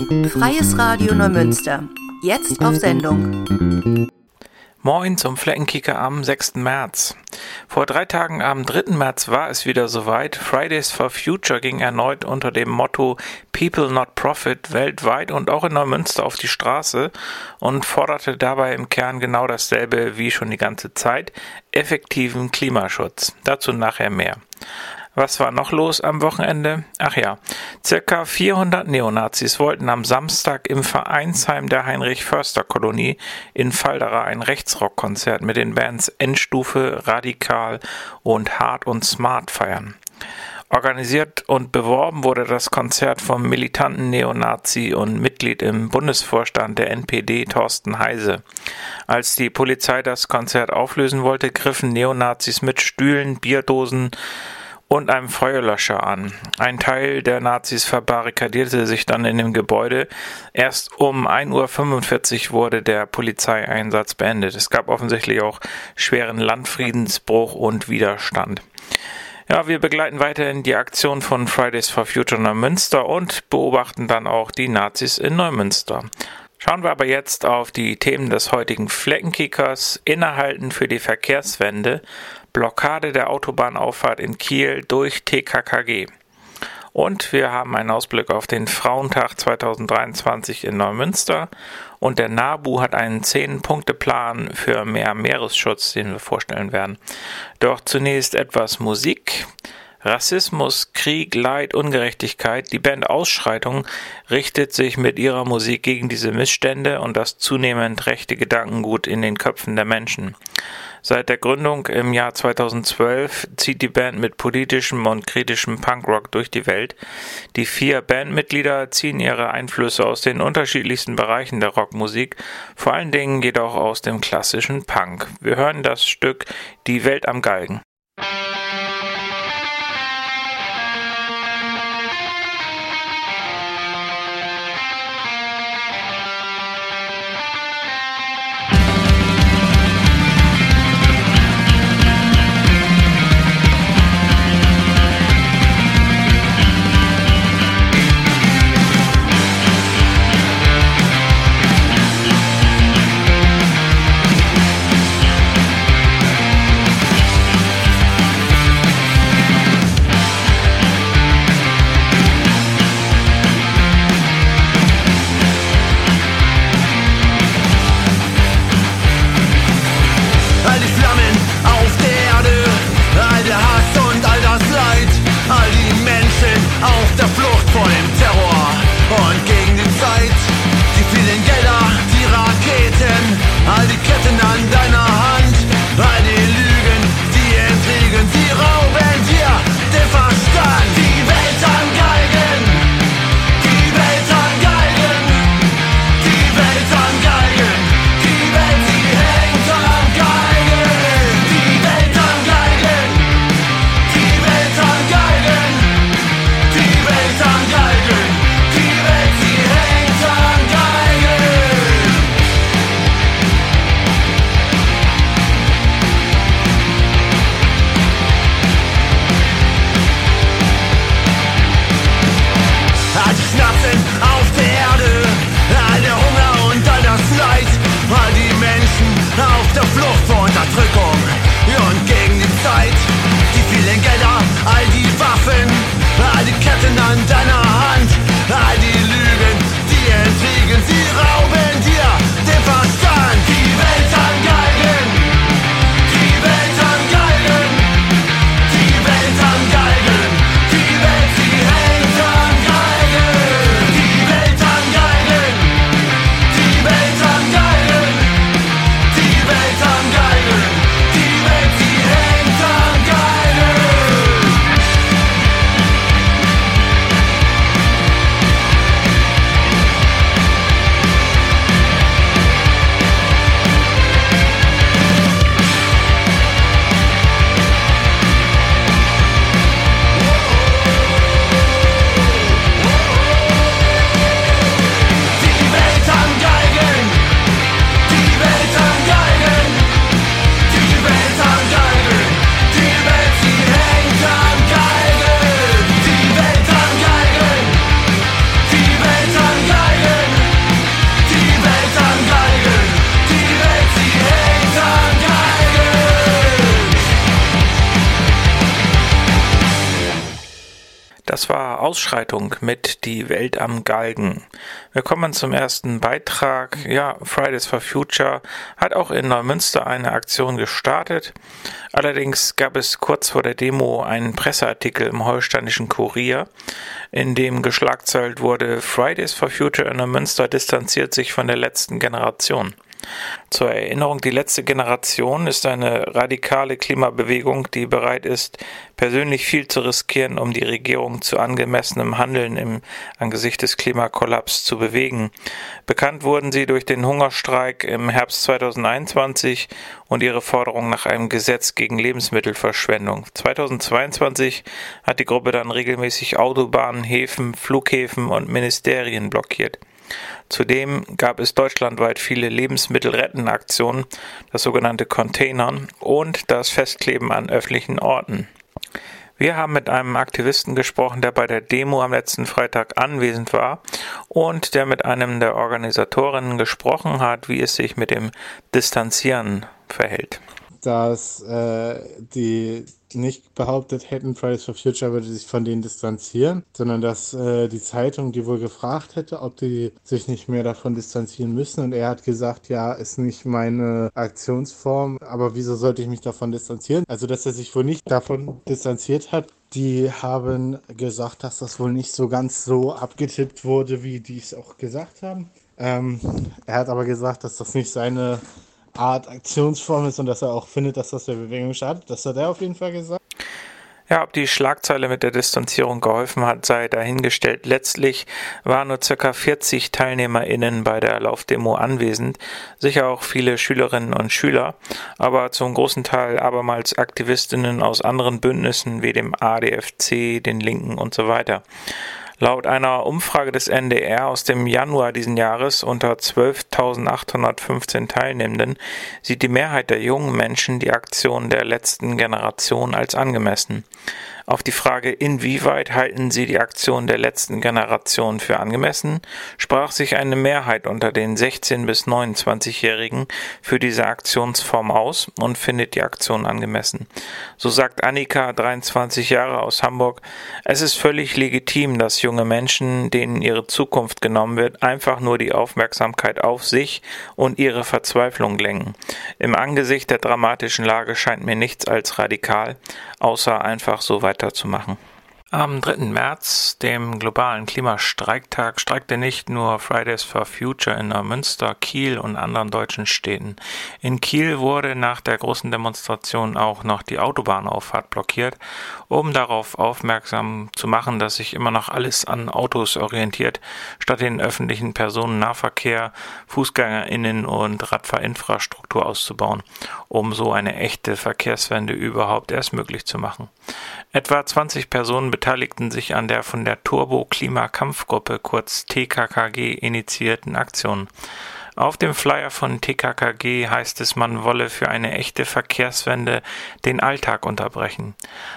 Freies Radio Neumünster. Jetzt auf Sendung. Moin zum Fleckenkicker am 6. März. Vor drei Tagen am 3. März war es wieder soweit. Fridays for Future ging erneut unter dem Motto People Not Profit weltweit und auch in Neumünster auf die Straße und forderte dabei im Kern genau dasselbe wie schon die ganze Zeit, effektiven Klimaschutz. Dazu nachher mehr. Was war noch los am Wochenende? Ach ja, circa 400 Neonazis wollten am Samstag im Vereinsheim der Heinrich-Förster-Kolonie in Falderer ein Rechtsrockkonzert mit den Bands Endstufe, Radikal und Hard und Smart feiern. Organisiert und beworben wurde das Konzert vom militanten Neonazi und Mitglied im Bundesvorstand der NPD Thorsten Heise. Als die Polizei das Konzert auflösen wollte, griffen Neonazis mit Stühlen, Bierdosen, und einem Feuerlöscher an. Ein Teil der Nazis verbarrikadierte sich dann in dem Gebäude. Erst um 1.45 Uhr wurde der Polizeieinsatz beendet. Es gab offensichtlich auch schweren Landfriedensbruch und Widerstand. Ja, wir begleiten weiterhin die Aktion von Fridays for Future Neumünster und beobachten dann auch die Nazis in Neumünster. Schauen wir aber jetzt auf die Themen des heutigen Fleckenkickers. Innehalten für die Verkehrswende. Blockade der Autobahnauffahrt in Kiel durch TKKG. Und wir haben einen Ausblick auf den Frauentag 2023 in Neumünster. Und der NABU hat einen 10-Punkte-Plan für mehr Meeresschutz, den wir vorstellen werden. Doch zunächst etwas Musik. Rassismus, Krieg, Leid, Ungerechtigkeit. Die Band Ausschreitung richtet sich mit ihrer Musik gegen diese Missstände und das zunehmend rechte Gedankengut in den Köpfen der Menschen. Seit der Gründung im Jahr 2012 zieht die Band mit politischem und kritischem Punkrock durch die Welt. Die vier Bandmitglieder ziehen ihre Einflüsse aus den unterschiedlichsten Bereichen der Rockmusik, vor allen Dingen jedoch aus dem klassischen Punk. Wir hören das Stück Die Welt am Galgen. War Ausschreitung mit Die Welt am Galgen. Wir kommen zum ersten Beitrag. Ja, Fridays for Future hat auch in Neumünster eine Aktion gestartet. Allerdings gab es kurz vor der Demo einen Presseartikel im holsteinischen Kurier, in dem geschlagzeilt wurde, Fridays for Future in Neumünster distanziert sich von der letzten Generation. Zur Erinnerung, die letzte Generation ist eine radikale Klimabewegung, die bereit ist, persönlich viel zu riskieren, um die Regierung zu angemessenem Handeln im Angesicht des Klimakollaps zu bewegen. Bekannt wurden sie durch den Hungerstreik im Herbst 2021 und ihre Forderung nach einem Gesetz gegen Lebensmittelverschwendung. 2022 hat die Gruppe dann regelmäßig Autobahnen, Häfen, Flughäfen und Ministerien blockiert. Zudem gab es deutschlandweit viele Lebensmittelrettenaktionen, das sogenannte Containern und das Festkleben an öffentlichen Orten. Wir haben mit einem Aktivisten gesprochen, der bei der Demo am letzten Freitag anwesend war und der mit einem der Organisatorinnen gesprochen hat, wie es sich mit dem Distanzieren verhält. Dass äh, die nicht behauptet hätten, Fridays for Future würde sich von denen distanzieren, sondern dass äh, die Zeitung die wohl gefragt hätte, ob die sich nicht mehr davon distanzieren müssen. Und er hat gesagt, ja, ist nicht meine Aktionsform, aber wieso sollte ich mich davon distanzieren? Also, dass er sich wohl nicht davon distanziert hat. Die haben gesagt, dass das wohl nicht so ganz so abgetippt wurde, wie die es auch gesagt haben. Ähm, er hat aber gesagt, dass das nicht seine Art Aktionsform ist und dass er auch findet, dass das der Bewegung schadet. Das hat er auf jeden Fall gesagt. Ja, ob die Schlagzeile mit der Distanzierung geholfen hat, sei dahingestellt. Letztlich waren nur circa 40 TeilnehmerInnen bei der Laufdemo anwesend, sicher auch viele Schülerinnen und Schüler, aber zum großen Teil abermals AktivistInnen aus anderen Bündnissen wie dem ADFC, den Linken und so weiter. Laut einer Umfrage des NDR aus dem Januar diesen Jahres unter 12.815 Teilnehmenden sieht die Mehrheit der jungen Menschen die Aktion der letzten Generation als angemessen. Auf die Frage, inwieweit halten Sie die Aktion der letzten Generation für angemessen, sprach sich eine Mehrheit unter den 16- bis 29-Jährigen für diese Aktionsform aus und findet die Aktion angemessen. So sagt Annika, 23 Jahre aus Hamburg, es ist völlig legitim, dass junge Menschen, denen ihre Zukunft genommen wird, einfach nur die Aufmerksamkeit auf sich und ihre Verzweiflung lenken. Im Angesicht der dramatischen Lage scheint mir nichts als radikal, außer einfach so weiter weiterzumachen. Am 3. März, dem globalen Klimastreiktag, streikte nicht nur Fridays for Future in Neumünster, Kiel und anderen deutschen Städten. In Kiel wurde nach der großen Demonstration auch noch die Autobahnauffahrt blockiert, um darauf aufmerksam zu machen, dass sich immer noch alles an Autos orientiert, statt den öffentlichen Personennahverkehr, Fußgängerinnen und Radfahrinfrastruktur auszubauen, um so eine echte Verkehrswende überhaupt erst möglich zu machen. Etwa 20 Personen beteiligten sich an der von der Turbo-Klima-Kampfgruppe kurz TKKG initiierten Aktion. Auf dem Flyer von TKKG heißt es, man wolle für eine echte Verkehrswende den Alltag unterbrechen.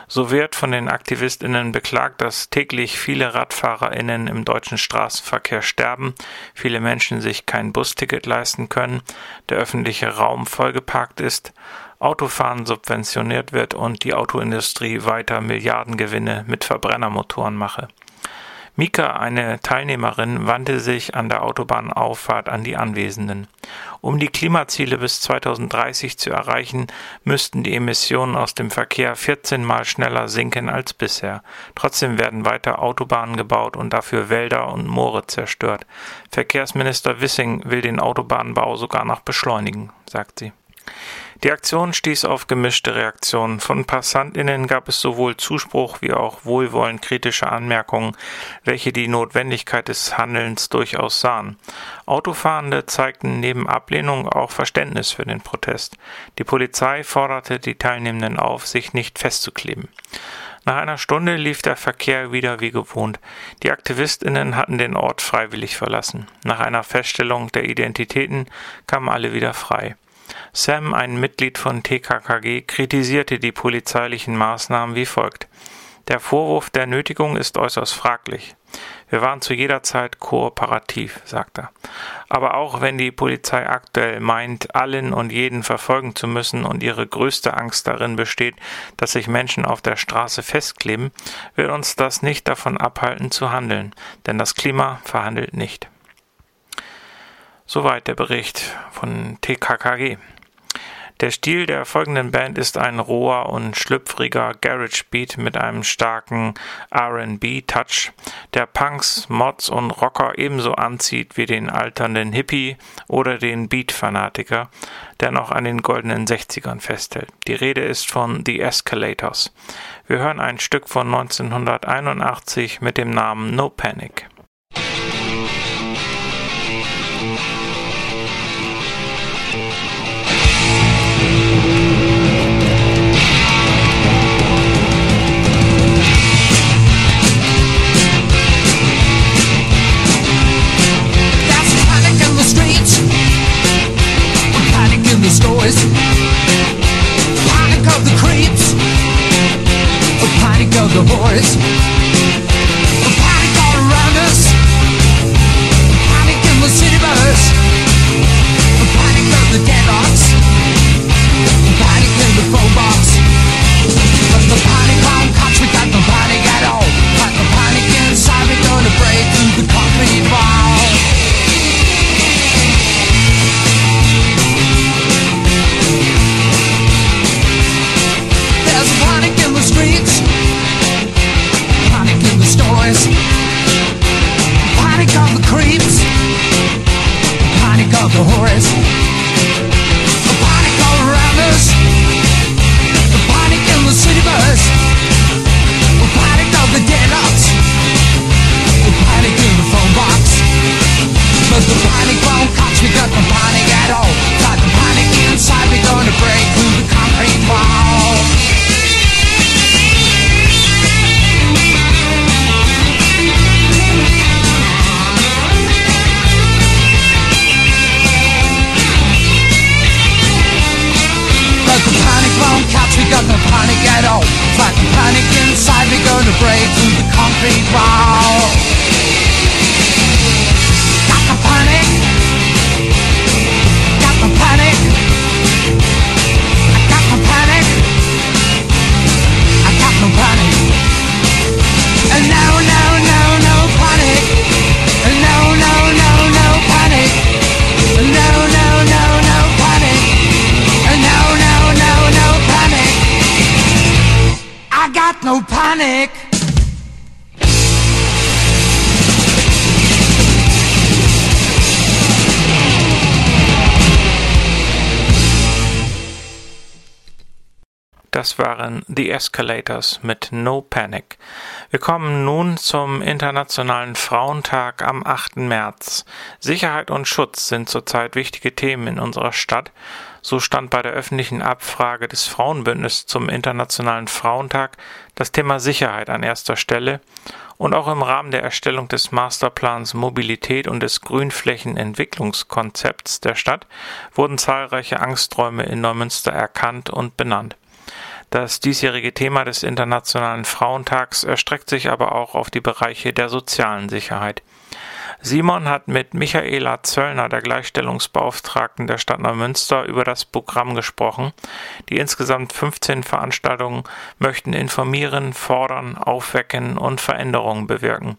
So wird von den AktivistInnen beklagt, dass täglich viele RadfahrerInnen im deutschen Straßenverkehr sterben, viele Menschen sich kein Busticket leisten können, der öffentliche Raum vollgeparkt ist, Autofahren subventioniert wird und die Autoindustrie weiter Milliardengewinne mit Verbrennermotoren mache. Mika, eine Teilnehmerin, wandte sich an der Autobahnauffahrt an die Anwesenden. Um die Klimaziele bis 2030 zu erreichen, müssten die Emissionen aus dem Verkehr 14 Mal schneller sinken als bisher. Trotzdem werden weiter Autobahnen gebaut und dafür Wälder und Moore zerstört. Verkehrsminister Wissing will den Autobahnbau sogar noch beschleunigen, sagt sie. Die Aktion stieß auf gemischte Reaktionen. Von PassantInnen gab es sowohl Zuspruch wie auch wohlwollend kritische Anmerkungen, welche die Notwendigkeit des Handelns durchaus sahen. Autofahrende zeigten neben Ablehnung auch Verständnis für den Protest. Die Polizei forderte die Teilnehmenden auf, sich nicht festzukleben. Nach einer Stunde lief der Verkehr wieder wie gewohnt. Die AktivistInnen hatten den Ort freiwillig verlassen. Nach einer Feststellung der Identitäten kamen alle wieder frei. Sam, ein Mitglied von TKKG, kritisierte die polizeilichen Maßnahmen wie folgt. Der Vorwurf der Nötigung ist äußerst fraglich. Wir waren zu jeder Zeit kooperativ, sagt er. Aber auch wenn die Polizei aktuell meint, allen und jeden verfolgen zu müssen und ihre größte Angst darin besteht, dass sich Menschen auf der Straße festkleben, wird uns das nicht davon abhalten zu handeln, denn das Klima verhandelt nicht. Soweit der Bericht von TKKG. Der Stil der folgenden Band ist ein roher und schlüpfriger Garage Beat mit einem starken R&B-Touch, der Punks, Mods und Rocker ebenso anzieht wie den alternden Hippie oder den Beat-Fanatiker, der noch an den goldenen 60ern festhält. Die Rede ist von The Escalators. Wir hören ein Stück von 1981 mit dem Namen No Panic. Stores. Panic of the creeps. A panic of the whores. A panic all around us. A panic in the city bus. A panic of the deadlocks. Das waren The Escalators mit No Panic. Wir kommen nun zum Internationalen Frauentag am 8. März. Sicherheit und Schutz sind zurzeit wichtige Themen in unserer Stadt. So stand bei der öffentlichen Abfrage des Frauenbündnisses zum Internationalen Frauentag das Thema Sicherheit an erster Stelle und auch im Rahmen der Erstellung des Masterplans Mobilität und des Grünflächenentwicklungskonzepts der Stadt wurden zahlreiche Angsträume in Neumünster erkannt und benannt. Das diesjährige Thema des Internationalen Frauentags erstreckt sich aber auch auf die Bereiche der sozialen Sicherheit. Simon hat mit Michaela Zöllner, der Gleichstellungsbeauftragten der Stadt Neumünster, über das Programm gesprochen. Die insgesamt 15 Veranstaltungen möchten informieren, fordern, aufwecken und Veränderungen bewirken.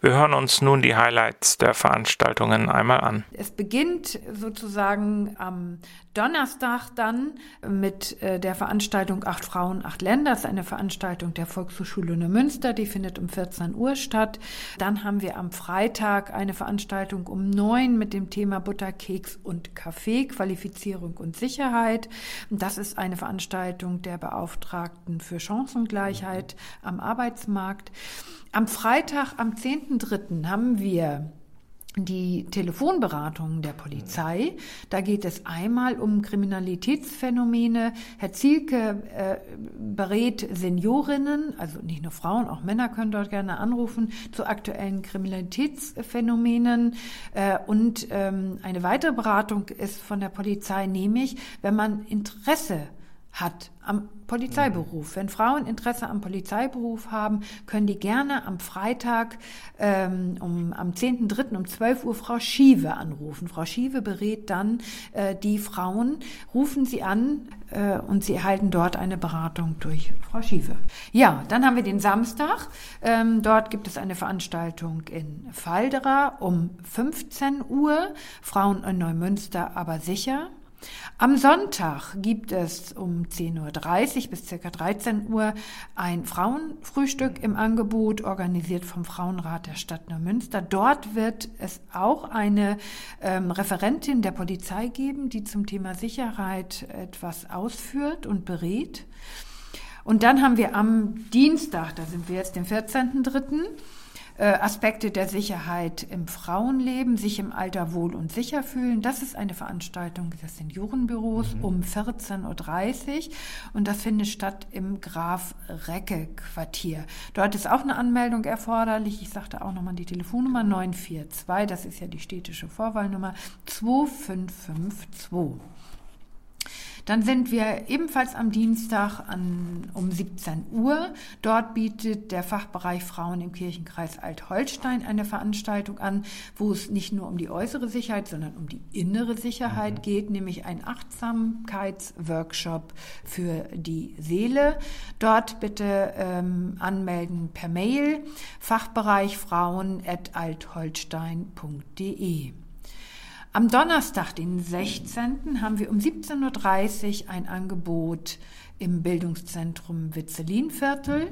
Wir hören uns nun die Highlights der Veranstaltungen einmal an. Es beginnt sozusagen am Donnerstag dann mit äh, der Veranstaltung Acht Frauen, Acht Länder. Das ist eine Veranstaltung der Volkshochschule Neumünster, die findet um 14 Uhr statt. Dann haben wir am Freitag eine Veranstaltung um neun mit dem Thema Butter, Keks und Kaffee, Qualifizierung und Sicherheit. Das ist eine Veranstaltung der Beauftragten für Chancengleichheit am Arbeitsmarkt. Am Freitag, am 10.3. haben wir die Telefonberatung der Polizei. Da geht es einmal um Kriminalitätsphänomene. Herr Zielke äh, berät Seniorinnen, also nicht nur Frauen, auch Männer können dort gerne anrufen, zu aktuellen Kriminalitätsphänomenen. Äh, und ähm, eine weitere Beratung ist von der Polizei, nämlich wenn man Interesse hat am Polizeiberuf. Wenn Frauen Interesse am Polizeiberuf haben, können die gerne am Freitag ähm, um, am 10.3. um 12 Uhr Frau Schiewe anrufen. Frau Schiewe berät dann äh, die Frauen, rufen sie an äh, und sie erhalten dort eine Beratung durch Frau Schiewe. Ja, dann haben wir den Samstag. Ähm, dort gibt es eine Veranstaltung in Falderer um 15 Uhr. Frauen in Neumünster aber sicher. Am Sonntag gibt es um 10.30 Uhr bis ca. 13 Uhr ein Frauenfrühstück im Angebot, organisiert vom Frauenrat der Stadt Neumünster. Dort wird es auch eine ähm, Referentin der Polizei geben, die zum Thema Sicherheit etwas ausführt und berät. Und dann haben wir am Dienstag, da sind wir jetzt den 14.3., äh, Aspekte der Sicherheit im Frauenleben, sich im Alter wohl und sicher fühlen. Das ist eine Veranstaltung des Seniorenbüros mhm. um 14.30 Uhr und das findet statt im Graf Recke Quartier. Dort ist auch eine Anmeldung erforderlich. Ich sagte auch nochmal die Telefonnummer 942, das ist ja die städtische Vorwahlnummer 2552. Dann sind wir ebenfalls am Dienstag an, um 17 Uhr. Dort bietet der Fachbereich Frauen im Kirchenkreis Alt-Holstein eine Veranstaltung an, wo es nicht nur um die äußere Sicherheit, sondern um die innere Sicherheit mhm. geht, nämlich ein Achtsamkeitsworkshop für die Seele. Dort bitte ähm, anmelden per Mail Fachbereich Frauen at altholstein.de. Am Donnerstag, den 16., haben wir um 17.30 Uhr ein Angebot im Bildungszentrum Witzelinviertel,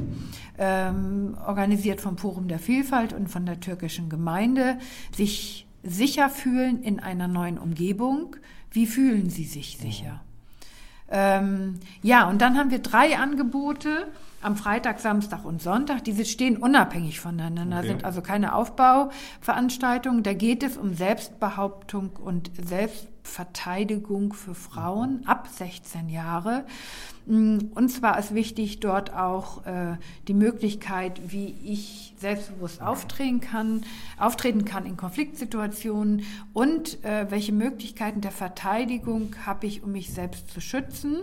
ähm, organisiert vom Forum der Vielfalt und von der türkischen Gemeinde, sich sicher fühlen in einer neuen Umgebung. Wie fühlen Sie sich sicher? Ähm, ja, und dann haben wir drei Angebote am Freitag, Samstag und Sonntag. Diese stehen unabhängig voneinander, okay. sind also keine Aufbauveranstaltungen. Da geht es um Selbstbehauptung und Selbstverteidigung für Frauen ab 16 Jahre. Mm, und zwar ist wichtig dort auch äh, die Möglichkeit, wie ich selbstbewusst auftreten kann, auftreten kann in Konfliktsituationen und äh, welche Möglichkeiten der Verteidigung habe ich, um mich selbst zu schützen.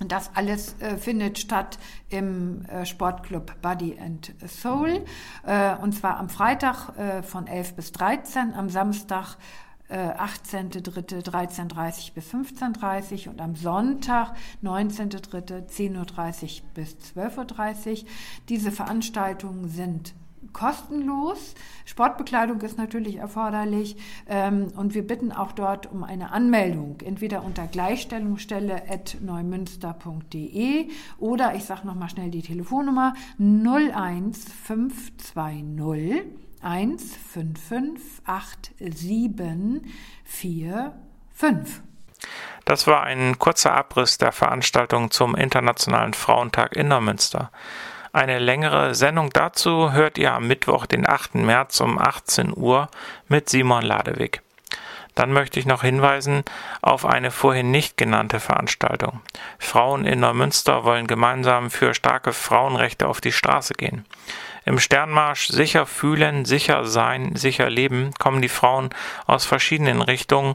Und das alles äh, findet statt im äh, Sportclub Body and Soul. Äh, und zwar am Freitag äh, von 11 bis 13, am Samstag 18.3. 13.30 bis 15.30 und am Sonntag 19.3. 10.30 Uhr bis 12.30 Uhr. Diese Veranstaltungen sind kostenlos. Sportbekleidung ist natürlich erforderlich ähm, und wir bitten auch dort um eine Anmeldung, entweder unter gleichstellungsstelle.neumünster.de oder ich sage nochmal schnell die Telefonnummer 01520 1558745. Das war ein kurzer Abriss der Veranstaltung zum Internationalen Frauentag in Neumünster. Eine längere Sendung dazu hört ihr am Mittwoch, den 8. März um 18 Uhr mit Simon Ladewig. Dann möchte ich noch hinweisen auf eine vorhin nicht genannte Veranstaltung. Frauen in Neumünster wollen gemeinsam für starke Frauenrechte auf die Straße gehen. Im Sternmarsch Sicher fühlen, sicher sein, sicher leben kommen die Frauen aus verschiedenen Richtungen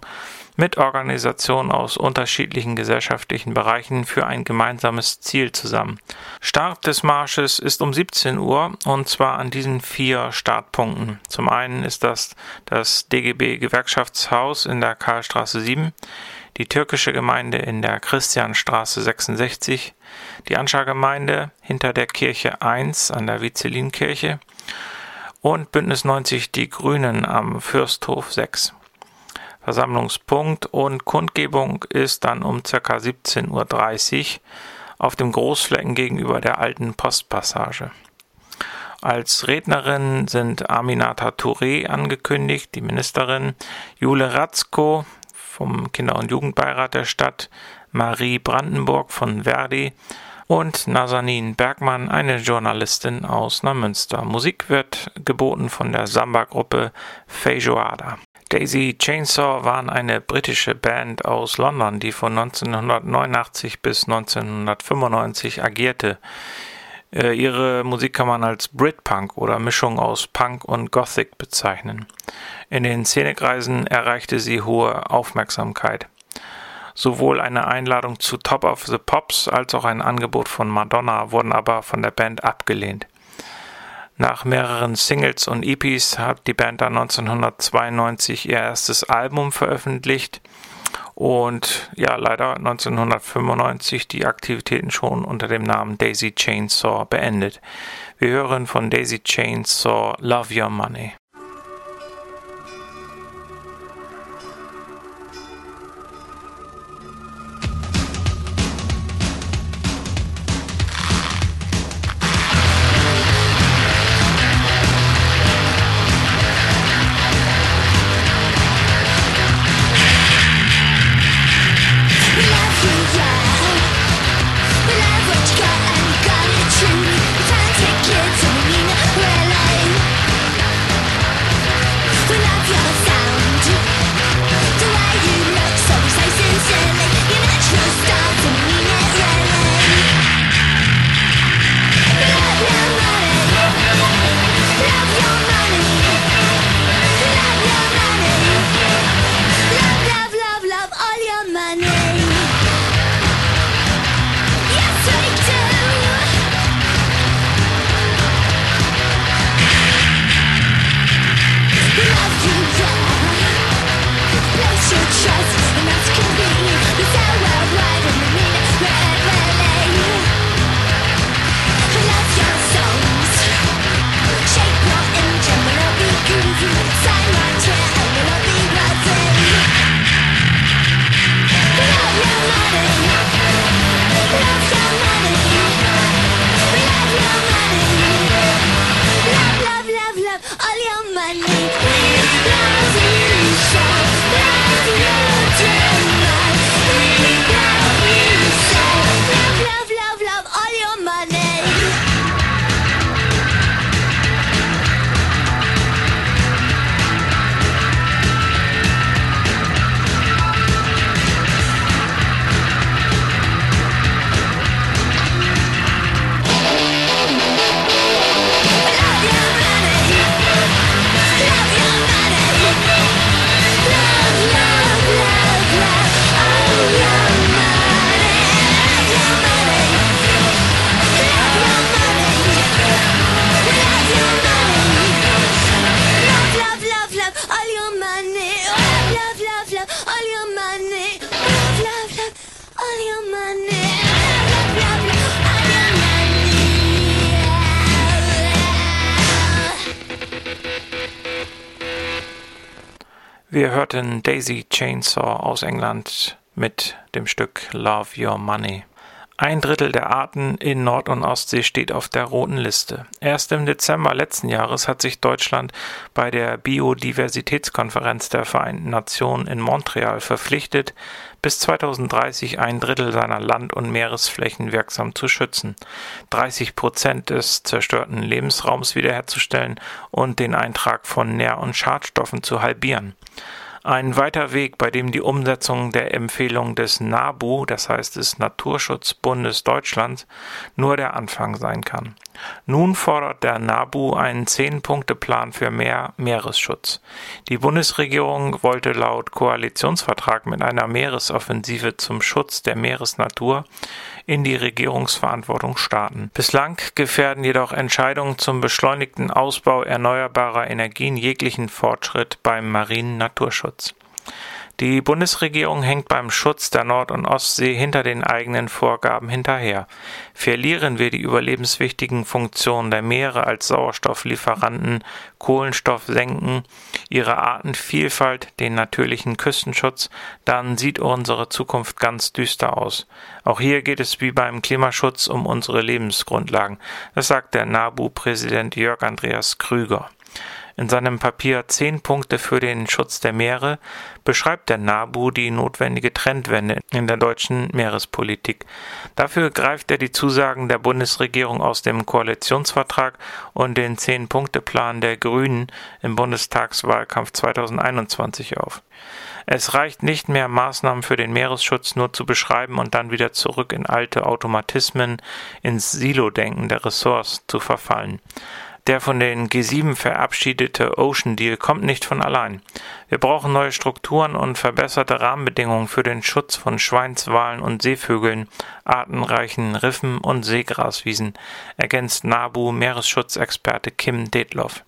mit Organisationen aus unterschiedlichen gesellschaftlichen Bereichen für ein gemeinsames Ziel zusammen. Start des Marsches ist um 17 Uhr und zwar an diesen vier Startpunkten. Zum einen ist das das DGB Gewerkschaftshaus in der Karlstraße 7, die türkische Gemeinde in der Christianstraße 66, die Anscha-Gemeinde hinter der Kirche 1 an der Vizelinkirche und Bündnis 90 Die Grünen am Fürsthof 6. Versammlungspunkt und Kundgebung ist dann um ca. 17.30 Uhr auf dem Großflecken gegenüber der alten Postpassage. Als Rednerin sind Aminata Touré angekündigt, die Ministerin, Jule Ratzko vom Kinder- und Jugendbeirat der Stadt, Marie Brandenburg von Verdi und Nazanin Bergmann, eine Journalistin aus Neumünster. Musik wird geboten von der Samba-Gruppe Feijoada. Daisy Chainsaw waren eine britische Band aus London, die von 1989 bis 1995 agierte. Äh, ihre Musik kann man als Britpunk oder Mischung aus Punk und Gothic bezeichnen. In den Szenekreisen erreichte sie hohe Aufmerksamkeit. Sowohl eine Einladung zu Top of the Pops als auch ein Angebot von Madonna wurden aber von der Band abgelehnt. Nach mehreren Singles und EPs hat die Band dann 1992 ihr erstes Album veröffentlicht und ja, leider 1995 die Aktivitäten schon unter dem Namen Daisy Chainsaw beendet. Wir hören von Daisy Chainsaw Love Your Money. I need a. Wir hörten Daisy Chainsaw aus England mit dem Stück Love Your Money. Ein Drittel der Arten in Nord- und Ostsee steht auf der roten Liste. Erst im Dezember letzten Jahres hat sich Deutschland bei der Biodiversitätskonferenz der Vereinten Nationen in Montreal verpflichtet, bis 2030 ein Drittel seiner Land- und Meeresflächen wirksam zu schützen, 30 Prozent des zerstörten Lebensraums wiederherzustellen und den Eintrag von Nähr- und Schadstoffen zu halbieren. Ein weiter Weg, bei dem die Umsetzung der Empfehlung des NABU, das heißt des Naturschutzbundes Deutschlands, nur der Anfang sein kann. Nun fordert der NABU einen Zehn-Punkte-Plan für mehr Meeresschutz. Die Bundesregierung wollte laut Koalitionsvertrag mit einer Meeresoffensive zum Schutz der Meeresnatur in die Regierungsverantwortung starten. Bislang gefährden jedoch Entscheidungen zum beschleunigten Ausbau erneuerbarer Energien jeglichen Fortschritt beim marinen Naturschutz. Die Bundesregierung hängt beim Schutz der Nord- und Ostsee hinter den eigenen Vorgaben hinterher. Verlieren wir die überlebenswichtigen Funktionen der Meere als Sauerstofflieferanten, Kohlenstoff senken, ihre Artenvielfalt, den natürlichen Küstenschutz, dann sieht unsere Zukunft ganz düster aus. Auch hier geht es wie beim Klimaschutz um unsere Lebensgrundlagen. Das sagt der NABU-Präsident Jörg Andreas Krüger. In seinem Papier Zehn Punkte für den Schutz der Meere beschreibt der NABU die notwendige Trendwende in der deutschen Meerespolitik. Dafür greift er die Zusagen der Bundesregierung aus dem Koalitionsvertrag und den Zehn-Punkte-Plan der Grünen im Bundestagswahlkampf 2021 auf. Es reicht nicht mehr, Maßnahmen für den Meeresschutz nur zu beschreiben und dann wieder zurück in alte Automatismen, ins Silo-Denken der Ressorts zu verfallen. Der von den G7 verabschiedete Ocean Deal kommt nicht von allein. Wir brauchen neue Strukturen und verbesserte Rahmenbedingungen für den Schutz von Schweinswalen und Seevögeln, artenreichen Riffen und Seegraswiesen, ergänzt NABU Meeresschutzexperte Kim Detloff.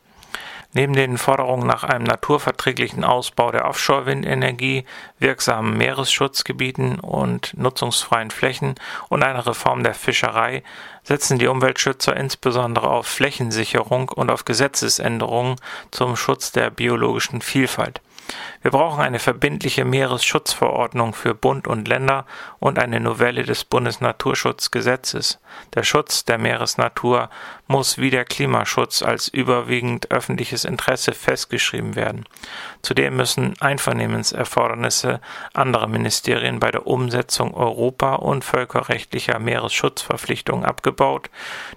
Neben den Forderungen nach einem naturverträglichen Ausbau der Offshore-Windenergie, wirksamen Meeresschutzgebieten und nutzungsfreien Flächen und einer Reform der Fischerei setzen die Umweltschützer insbesondere auf Flächensicherung und auf Gesetzesänderungen zum Schutz der biologischen Vielfalt. Wir brauchen eine verbindliche Meeresschutzverordnung für Bund und Länder und eine Novelle des Bundesnaturschutzgesetzes. Der Schutz der Meeresnatur muss wie der Klimaschutz als überwiegend öffentliches Interesse festgeschrieben werden. Zudem müssen Einvernehmenserfordernisse anderer Ministerien bei der Umsetzung europa- und völkerrechtlicher Meeresschutzverpflichtungen abgebaut,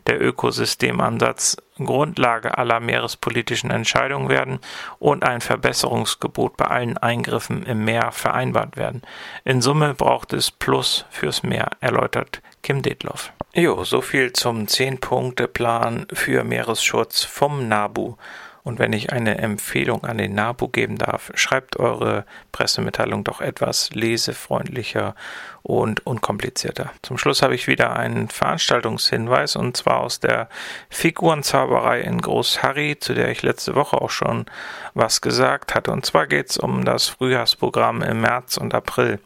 der Ökosystemansatz Grundlage aller meerespolitischen Entscheidungen werden und ein Verbesserungsgebot bei allen Eingriffen im Meer vereinbart werden. In Summe braucht es Plus fürs Meer, erläutert Kim Detloff. Jo, so viel zum 10-Punkte-Plan für Meeresschutz vom NABU. Und wenn ich eine Empfehlung an den NABU geben darf, schreibt eure Pressemitteilung doch etwas lesefreundlicher und unkomplizierter. Zum Schluss habe ich wieder einen Veranstaltungshinweis und zwar aus der Figurenzauberei in Großharry, zu der ich letzte Woche auch schon was gesagt hatte. Und zwar geht es um das Frühjahrsprogramm im März und April.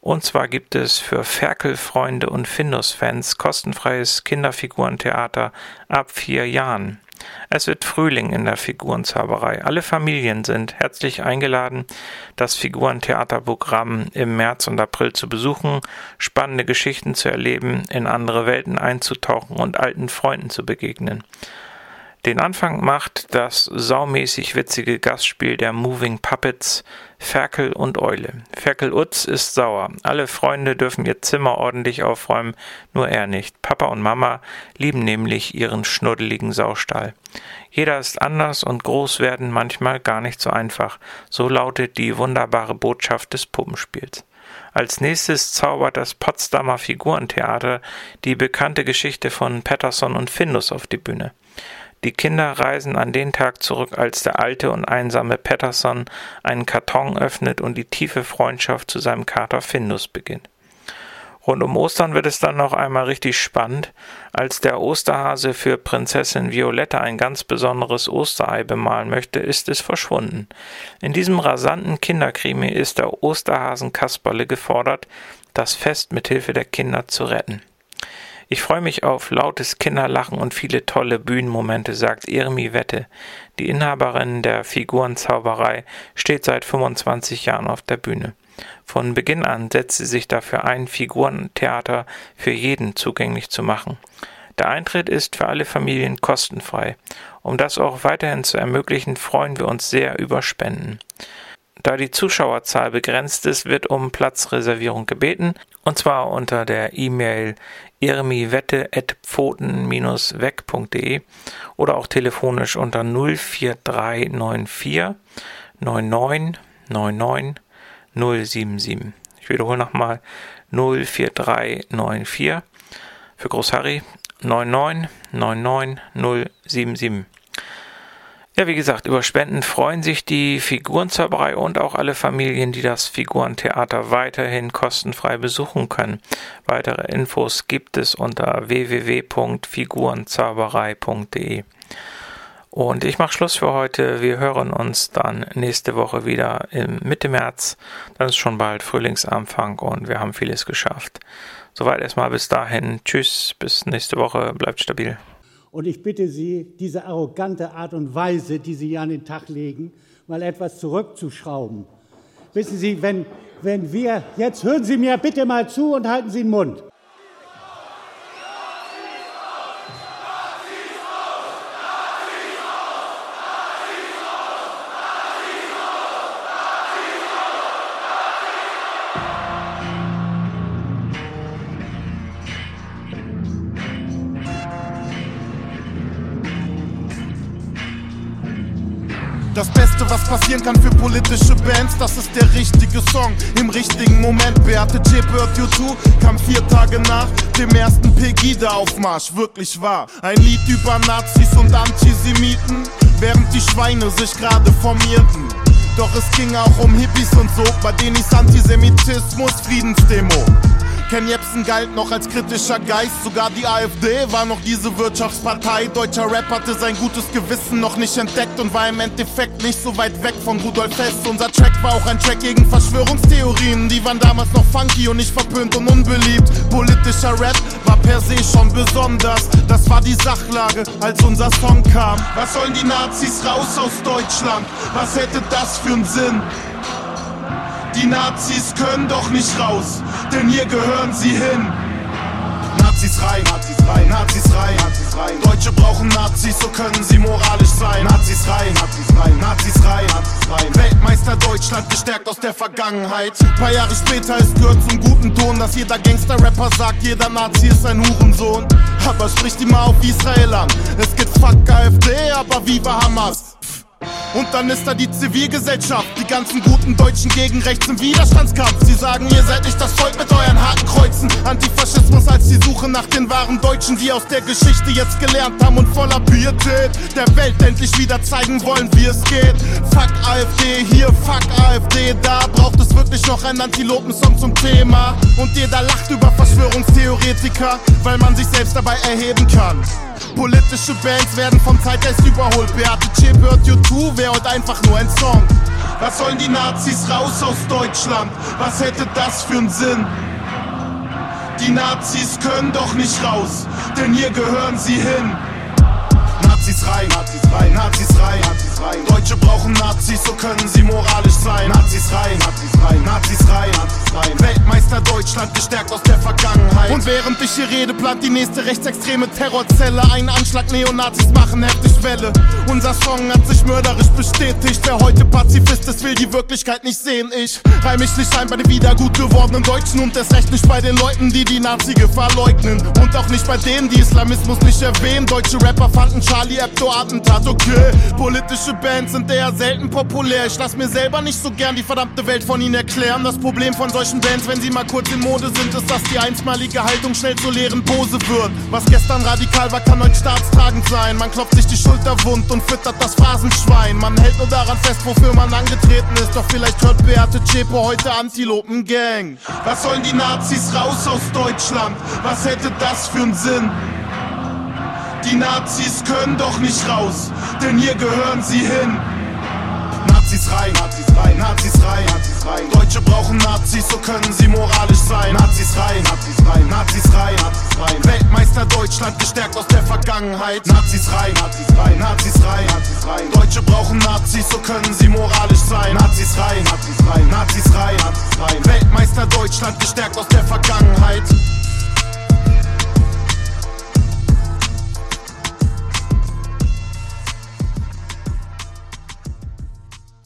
Und zwar gibt es für Ferkelfreunde und Findus-Fans kostenfreies Kinderfigurentheater ab vier Jahren. Es wird Frühling in der Figurenzauberei. Alle Familien sind herzlich eingeladen, das Figurentheaterprogramm im März und April zu besuchen, spannende Geschichten zu erleben, in andere Welten einzutauchen und alten Freunden zu begegnen. Den Anfang macht das saumäßig witzige Gastspiel der Moving Puppets Ferkel und Eule. Ferkel Utz ist sauer. Alle Freunde dürfen ihr Zimmer ordentlich aufräumen, nur er nicht. Papa und Mama lieben nämlich ihren schnuddeligen Saustall. Jeder ist anders und groß werden manchmal gar nicht so einfach. So lautet die wunderbare Botschaft des Puppenspiels. Als nächstes zaubert das Potsdamer Figurentheater die bekannte Geschichte von Patterson und Findus auf die Bühne. Die Kinder reisen an den Tag zurück, als der alte und einsame Patterson einen Karton öffnet und die tiefe Freundschaft zu seinem Kater Findus beginnt. Rund um Ostern wird es dann noch einmal richtig spannend, als der Osterhase für Prinzessin Violetta ein ganz besonderes Osterei bemalen möchte, ist es verschwunden. In diesem rasanten Kinderkrimi ist der Osterhasen Kasperle gefordert, das Fest mit Hilfe der Kinder zu retten. Ich freue mich auf lautes Kinderlachen und viele tolle Bühnenmomente, sagt Irmi Wette. Die Inhaberin der Figurenzauberei steht seit 25 Jahren auf der Bühne. Von Beginn an setzt sie sich dafür ein, Figurentheater für jeden zugänglich zu machen. Der Eintritt ist für alle Familien kostenfrei. Um das auch weiterhin zu ermöglichen, freuen wir uns sehr über Spenden. Da die Zuschauerzahl begrenzt ist, wird um Platzreservierung gebeten, und zwar unter der E-Mail irmiwette.pfoten-weg.de oder auch telefonisch unter 04394 99 99 077. Ich wiederhole nochmal 04394 für Groß Harry 99 99 077. Ja, wie gesagt, über Spenden freuen sich die Figurenzauberei und auch alle Familien, die das Figurentheater weiterhin kostenfrei besuchen können. Weitere Infos gibt es unter www.figurenzauberei.de. Und ich mache Schluss für heute. Wir hören uns dann nächste Woche wieder im Mitte März. Dann ist schon bald Frühlingsanfang und wir haben vieles geschafft. Soweit erstmal bis dahin. Tschüss, bis nächste Woche. Bleibt stabil. Und ich bitte Sie, diese arrogante Art und Weise, die Sie hier an den Tag legen, mal etwas zurückzuschrauben. Wissen Sie, wenn, wenn wir, jetzt hören Sie mir bitte mal zu und halten Sie den Mund. Politische Bands, das ist der richtige Song im richtigen Moment. Beate J. Bird U2 kam vier Tage nach dem ersten Pegida-Aufmarsch, wirklich wahr. Ein Lied über Nazis und Antisemiten, während die Schweine sich gerade formierten. Doch es ging auch um Hippies und so, bei denen ist Antisemitismus Friedensdemo. Ken Jebsen galt noch als kritischer Geist, sogar die AfD war noch diese Wirtschaftspartei. Deutscher Rap hatte sein gutes Gewissen noch nicht entdeckt und war im Endeffekt nicht so weit weg von Rudolf Hess. Unser Track war auch ein Track gegen Verschwörungstheorien, die waren damals noch funky und nicht verpönt und unbeliebt. Politischer Rap war per se schon besonders, das war die Sachlage, als unser Song kam. Was sollen die Nazis raus aus Deutschland? Was hätte das für einen Sinn? Die Nazis können doch nicht raus, denn hier gehören sie hin. Nazis rein, Nazis rein, Nazis rein, Nazis rein. Deutsche brauchen Nazis, so können sie moralisch sein. Nazis rein, Nazis rein, Nazis rein, Nazis rein. Weltmeister Deutschland gestärkt aus der Vergangenheit. Paar Jahre später, es gehört zum guten Ton, dass jeder Gangster-Rapper sagt, jeder Nazi ist ein Hurensohn. Aber spricht immer auf Israel an. Es geht fuck AfD, aber viva Hamas. Und dann ist da die Zivilgesellschaft, die ganzen guten Deutschen gegen rechts im Widerstandskampf. Sie sagen, ihr seid nicht das Volk mit euren Hakenkreuzen. Antifaschismus als die Suche nach den wahren Deutschen, die aus der Geschichte jetzt gelernt haben und voller Pietät der Welt endlich wieder zeigen wollen, wie es geht. Fuck AfD hier, fuck AfD da. Braucht es wirklich noch einen Antilopensong zum Thema? Und jeder lacht über Verschwörungstheoretiker, weil man sich selbst dabei erheben kann. Politische Bands werden vom Zeitgeist überholt. Beate Chip hört U2, wäre heute einfach nur ein Song. Was sollen die Nazis raus aus Deutschland? Was hätte das für einen Sinn? Die Nazis können doch nicht raus, denn hier gehören sie hin. Nazis rein, Nazis rein, Nazis rein, Nazis rein. Deutsche brauchen Nazis, so können sie moralisch sein. Nazis rein, Nazis rein, Nazis rein, Nazis rein. Weltmeister Deutschland gestärkt aus der Vergangenheit. Und während ich hier rede, plant die nächste rechtsextreme Terrorzelle. Einen Anschlag, Neonazis machen heftig Welle. Unser Song hat sich mörderisch bestätigt. Wer heute Pazifist ist, will die Wirklichkeit nicht sehen. Ich reih mich nicht ein bei den wieder gut gewordenen Deutschen und erst recht nicht bei den Leuten, die die Nazi-Gefahr leugnen. Und auch nicht bei denen, die Islamismus nicht erwähnen. Deutsche Rapper fanden Charlie Hebdo-Attentat okay. Politische Bands sind eher selten populär. Ich lass mir selber nicht so gern die verdammte Welt von ihnen erklären. Das Problem von solchen Bands, wenn sie mal kurz in Mode sind, ist, dass die einmalige Haltung schnell zur leeren Pose wird. Was gestern radikal war, kann heute staatstragend sein. Man klopft sich die Schulter wund und füttert das Phrasenschwein. Man hält nur daran fest, wofür man angetreten ist. Doch vielleicht hört Beate Zschäpe heute Antilopen Gang. Was sollen die Nazis raus aus Deutschland? Was hätte das für einen Sinn? Die Nazis können doch nicht raus, denn hier gehören sie hin. Nazis rein, Nazis rein, Nazis rein, Nazis rein. Deutsche brauchen Nazis, so können sie moralisch sein. Nazis rein, Nazis rein, Nazis rein, Nazis rein. Weltmeister Deutschland gestärkt aus der Vergangenheit. Nazis rein, Nazis rein, Nazis rein, Nazis rein. Deutsche brauchen Nazis, so können sie moralisch sein. Nazis rein, Nazis rein, Nazis rein, Nazis rein. Weltmeister Deutschland gestärkt aus der Vergangenheit.